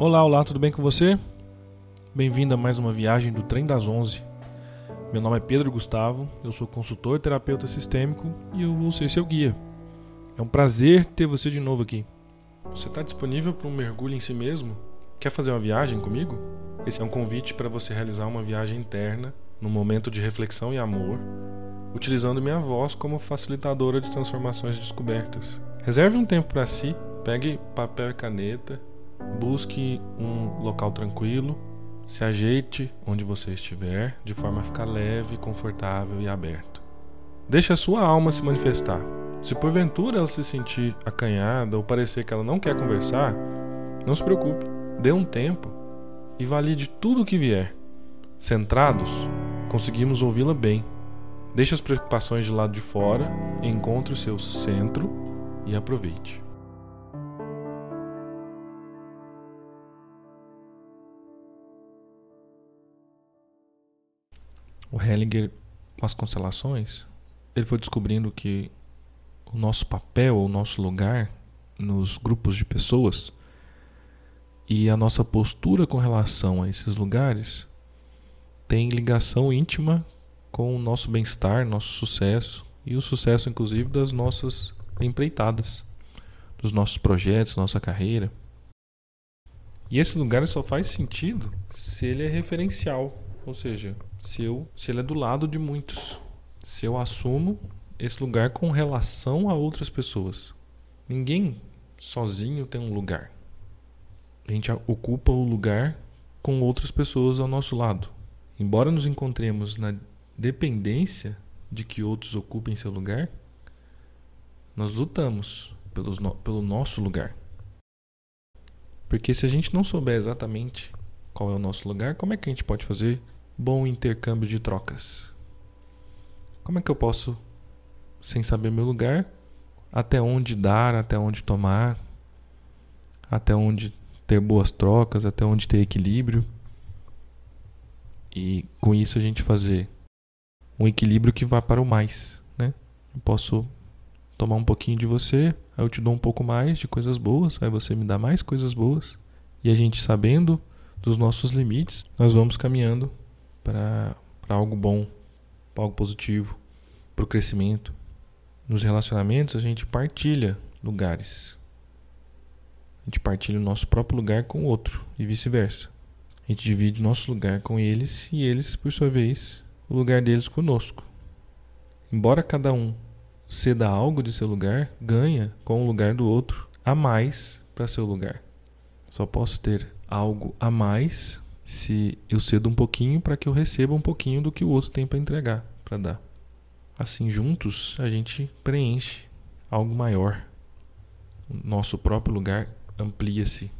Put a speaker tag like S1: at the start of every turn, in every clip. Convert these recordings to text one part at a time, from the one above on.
S1: Olá, olá, tudo bem com você? Bem-vindo a mais uma viagem do Trem das Onze. Meu nome é Pedro Gustavo, eu sou consultor terapeuta sistêmico e eu vou ser seu guia. É um prazer ter você de novo aqui. Você está disponível para um mergulho em si mesmo? Quer fazer uma viagem comigo? Esse é um convite para você realizar uma viagem interna, num momento de reflexão e amor, utilizando minha voz como facilitadora de transformações e descobertas. Reserve um tempo para si, pegue papel e caneta Busque um local tranquilo, se ajeite onde você estiver, de forma a ficar leve, confortável e aberto. Deixe a sua alma se manifestar. Se porventura ela se sentir acanhada ou parecer que ela não quer conversar, não se preocupe, dê um tempo e valide tudo o que vier. Centrados, conseguimos ouvi-la bem. Deixe as preocupações de lado de fora, encontre o seu centro e aproveite. O Hellinger, com as constelações, ele foi descobrindo que o nosso papel, o nosso lugar nos grupos de pessoas e a nossa postura com relação a esses lugares tem ligação íntima com o nosso bem-estar, nosso sucesso e o sucesso, inclusive, das nossas empreitadas, dos nossos projetos, nossa carreira. E esse lugar só faz sentido se ele é referencial, ou seja, se eu, se ele é do lado de muitos, se eu assumo esse lugar com relação a outras pessoas. Ninguém sozinho tem um lugar. A gente ocupa o lugar com outras pessoas ao nosso lado. Embora nos encontremos na dependência de que outros ocupem seu lugar, nós lutamos pelos no, pelo nosso lugar. Porque se a gente não souber exatamente qual é o nosso lugar, como é que a gente pode fazer bom intercâmbio de trocas. Como é que eu posso, sem saber meu lugar, até onde dar, até onde tomar, até onde ter boas trocas, até onde ter equilíbrio? E com isso a gente fazer um equilíbrio que vá para o mais, né? Eu posso tomar um pouquinho de você, aí eu te dou um pouco mais de coisas boas, aí você me dá mais coisas boas. E a gente sabendo dos nossos limites, nós vamos caminhando para algo bom, para algo positivo, para o crescimento. Nos relacionamentos, a gente partilha lugares. A gente partilha o nosso próprio lugar com o outro e vice-versa. A gente divide nosso lugar com eles e eles, por sua vez, o lugar deles conosco. Embora cada um ceda algo de seu lugar, ganha com o lugar do outro a mais para seu lugar. Só posso ter algo a mais se eu cedo um pouquinho para que eu receba um pouquinho do que o outro tem para entregar, para dar. Assim, juntos, a gente preenche algo maior. O nosso próprio lugar amplia-se,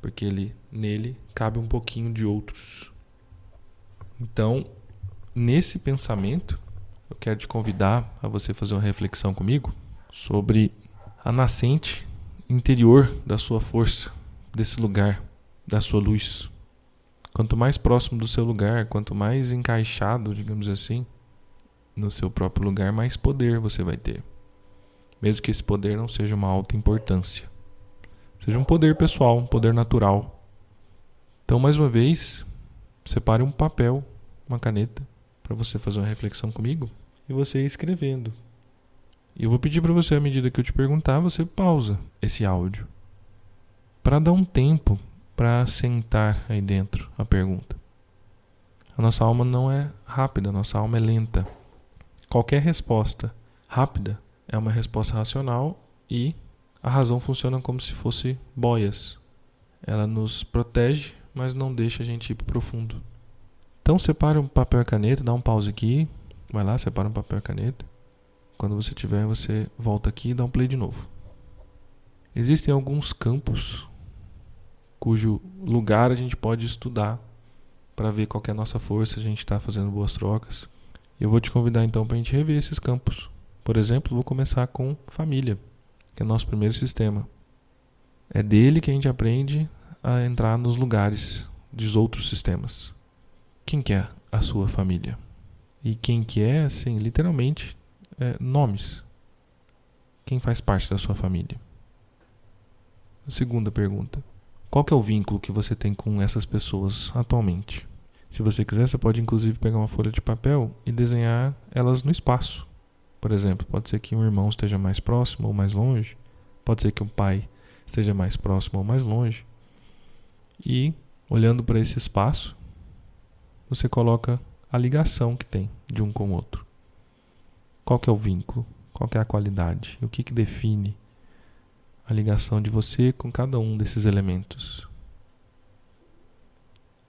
S1: porque ele nele cabe um pouquinho de outros. Então, nesse pensamento, eu quero te convidar a você fazer uma reflexão comigo sobre a nascente interior da sua força, desse lugar, da sua luz. Quanto mais próximo do seu lugar, quanto mais encaixado, digamos assim, no seu próprio lugar, mais poder você vai ter. Mesmo que esse poder não seja uma alta importância. Seja um poder pessoal, um poder natural. Então, mais uma vez, separe um papel, uma caneta, para você fazer uma reflexão comigo e você ir escrevendo. E eu vou pedir para você, à medida que eu te perguntar, você pausa esse áudio para dar um tempo para sentar aí dentro a pergunta. A nossa alma não é rápida, a nossa alma é lenta. Qualquer resposta rápida é uma resposta racional e a razão funciona como se fosse boias. Ela nos protege, mas não deixa a gente ir para profundo. Então separa um papel e caneta, dá um pause aqui, vai lá, separa um papel e caneta. Quando você tiver, você volta aqui e dá um play de novo. Existem alguns campos cujo lugar a gente pode estudar para ver qual é a nossa força, a gente está fazendo boas trocas. Eu vou te convidar então para a gente rever esses campos. Por exemplo, vou começar com família, que é nosso primeiro sistema. É dele que a gente aprende a entrar nos lugares dos outros sistemas. Quem que é a sua família? E quem que é, assim, literalmente, é, nomes. Quem faz parte da sua família? A segunda pergunta. Qual que é o vínculo que você tem com essas pessoas atualmente? Se você quiser, você pode inclusive pegar uma folha de papel e desenhar elas no espaço. Por exemplo, pode ser que um irmão esteja mais próximo ou mais longe, pode ser que um pai esteja mais próximo ou mais longe. E olhando para esse espaço, você coloca a ligação que tem de um com o outro. Qual que é o vínculo? Qual que é a qualidade? O que, que define a ligação de você com cada um desses elementos?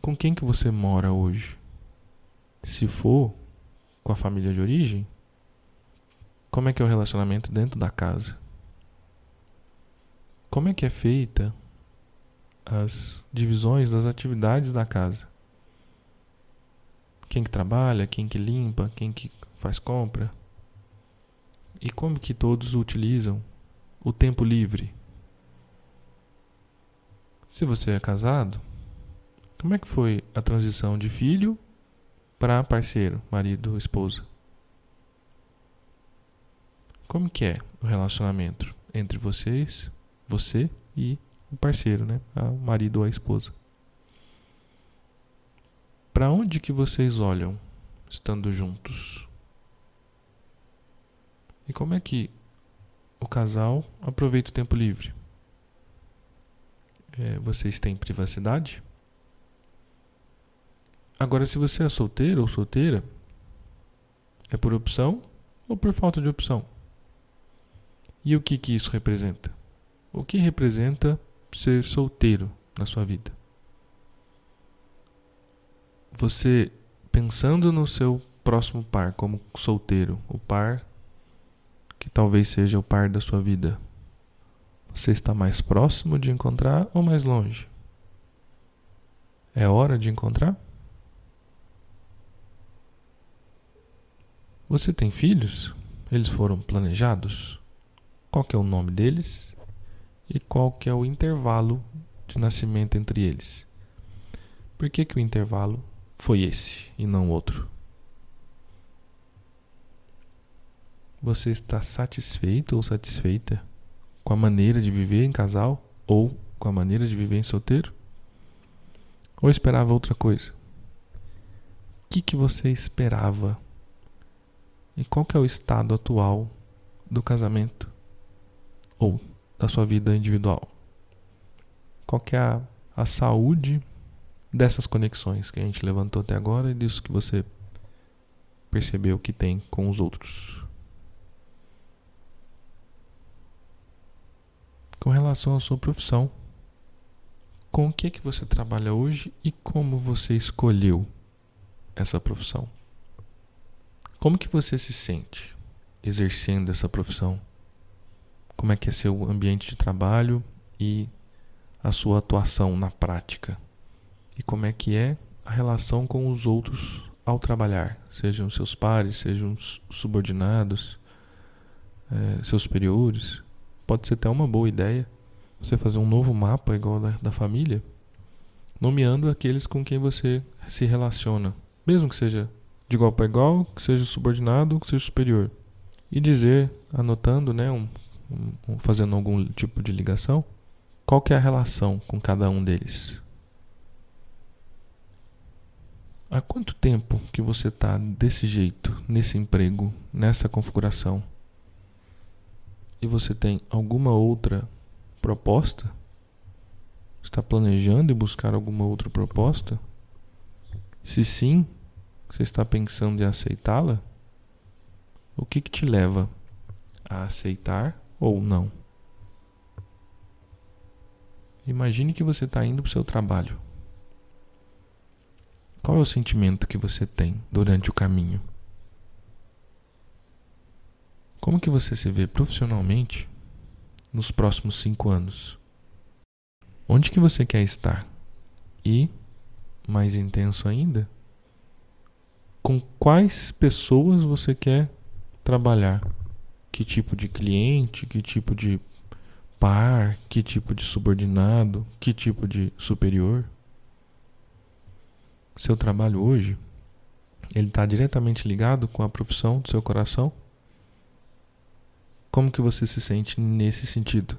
S1: Com quem que você mora hoje? Se for com a família de origem, como é que é o relacionamento dentro da casa? Como é que é feita as divisões das atividades da casa? Quem que trabalha, quem que limpa, quem que faz compra? E como que todos utilizam o tempo livre? Se você é casado, como é que foi a transição de filho para parceiro, marido, esposa? Como que é o relacionamento entre vocês, você e o parceiro, né? O marido ou a esposa? Para onde que vocês olham estando juntos? E como é que o casal aproveita o tempo livre? É, vocês têm privacidade? Agora, se você é solteiro ou solteira, é por opção ou por falta de opção? E o que, que isso representa? O que representa ser solteiro na sua vida? Você pensando no seu próximo par como solteiro, o par que talvez seja o par da sua vida, você está mais próximo de encontrar ou mais longe? É hora de encontrar? Você tem filhos? Eles foram planejados? Qual é o nome deles? E qual é o intervalo de nascimento entre eles? Por que, que o intervalo foi esse e não outro? Você está satisfeito ou satisfeita com a maneira de viver em casal ou com a maneira de viver em solteiro? Ou esperava outra coisa? O que, que você esperava e qual que é o estado atual do casamento ou da sua vida individual? Qual que é a, a saúde dessas conexões que a gente levantou até agora e disso que você percebeu que tem com os outros? Com relação à sua profissão, com o que que você trabalha hoje e como você escolheu essa profissão? Como que você se sente exercendo essa profissão? Como é que é seu ambiente de trabalho e a sua atuação na prática? E como é que é a relação com os outros ao trabalhar, sejam seus pares, sejam subordinados, é, seus superiores? Pode ser até uma boa ideia você fazer um novo mapa igual da, da família, nomeando aqueles com quem você se relaciona, mesmo que seja de igual para igual, que seja subordinado, que seja superior. E dizer, anotando, né, um, um, fazendo algum tipo de ligação, qual que é a relação com cada um deles. Há quanto tempo que você está desse jeito, nesse emprego, nessa configuração? E você tem alguma outra proposta? Está planejando e buscar alguma outra proposta? Se sim, você está pensando em aceitá-la? O que, que te leva a aceitar ou não? Imagine que você está indo para o seu trabalho. Qual é o sentimento que você tem durante o caminho? Como que você se vê profissionalmente nos próximos cinco anos? Onde que você quer estar? E, mais intenso ainda, com quais pessoas você quer trabalhar. Que tipo de cliente, que tipo de par, que tipo de subordinado, que tipo de superior. Seu trabalho hoje, ele está diretamente ligado com a profissão do seu coração? Como que você se sente nesse sentido?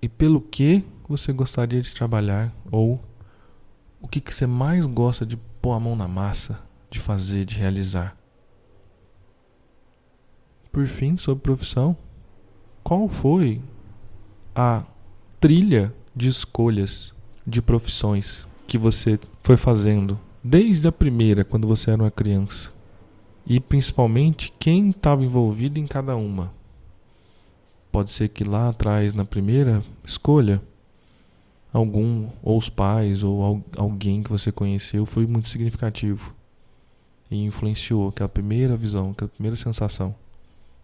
S1: e pelo que você gostaria de trabalhar ou o que, que você mais gosta de pôr a mão na massa, de fazer, de realizar. Por fim, sobre profissão, qual foi a trilha de escolhas de profissões que você foi fazendo desde a primeira, quando você era uma criança? E principalmente quem estava envolvido em cada uma. Pode ser que lá atrás, na primeira escolha, algum, ou os pais, ou alguém que você conheceu foi muito significativo e influenciou aquela primeira visão, aquela primeira sensação.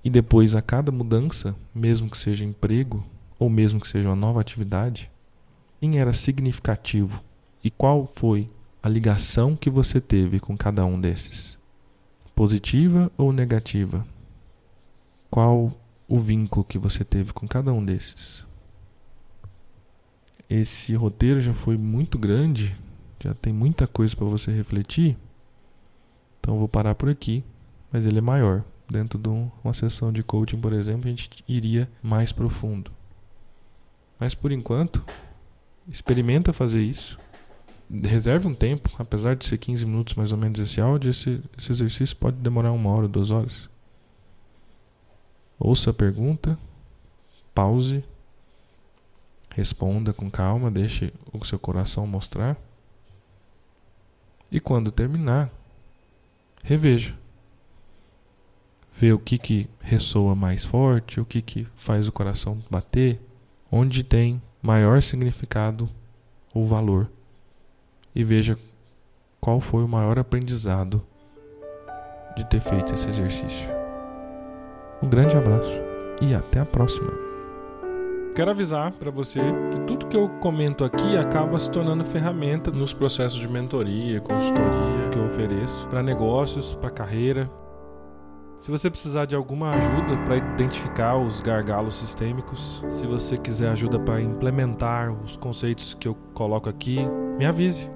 S1: E depois, a cada mudança, mesmo que seja emprego, ou mesmo que seja uma nova atividade, quem era significativo e qual foi a ligação que você teve com cada um desses? Positiva ou negativa? Qual o vínculo que você teve com cada um desses? Esse roteiro já foi muito grande, já tem muita coisa para você refletir. Então vou parar por aqui, mas ele é maior. Dentro de uma sessão de coaching, por exemplo, a gente iria mais profundo. Mas por enquanto, experimenta fazer isso. Reserve um tempo, apesar de ser 15 minutos mais ou menos esse áudio, esse, esse exercício pode demorar uma hora, duas horas. Ouça a pergunta, pause, responda com calma, deixe o seu coração mostrar. E quando terminar, reveja. Vê o que, que ressoa mais forte, o que, que faz o coração bater, onde tem maior significado ou valor. E veja qual foi o maior aprendizado de ter feito esse exercício. Um grande abraço e até a próxima. Quero avisar para você que tudo que eu comento aqui acaba se tornando ferramenta nos processos de mentoria, consultoria que eu ofereço para negócios, para carreira. Se você precisar de alguma ajuda para identificar os gargalos sistêmicos, se você quiser ajuda para implementar os conceitos que eu coloco aqui, me avise.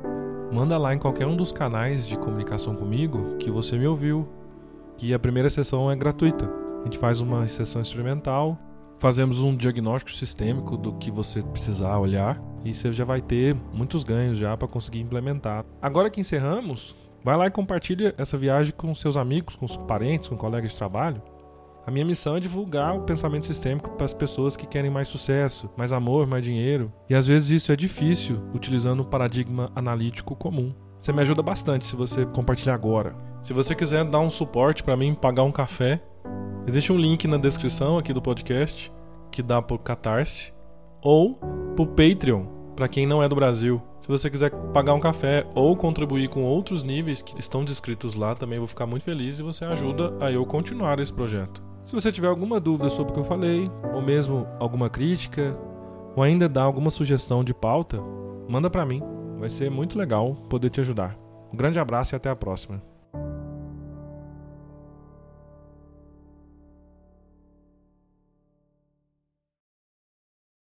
S1: Manda lá em qualquer um dos canais de comunicação comigo que você me ouviu, que a primeira sessão é gratuita. Gente faz uma sessão experimental, fazemos um diagnóstico sistêmico do que você precisar olhar e você já vai ter muitos ganhos já para conseguir implementar. Agora que encerramos, vai lá e compartilha essa viagem com seus amigos, com seus parentes, com colegas de trabalho. A minha missão é divulgar o pensamento sistêmico para as pessoas que querem mais sucesso, mais amor, mais dinheiro. E às vezes isso é difícil utilizando o paradigma analítico comum. Você me ajuda bastante se você compartilhar agora. Se você quiser dar um suporte para mim, pagar um café, Existe um link na descrição aqui do podcast que dá pro Catarse ou pro Patreon, para quem não é do Brasil. Se você quiser pagar um café ou contribuir com outros níveis que estão descritos lá, também vou ficar muito feliz e você ajuda a eu continuar esse projeto. Se você tiver alguma dúvida sobre o que eu falei, ou mesmo alguma crítica, ou ainda dá alguma sugestão de pauta, manda para mim. Vai ser muito legal poder te ajudar. Um grande abraço e até a próxima.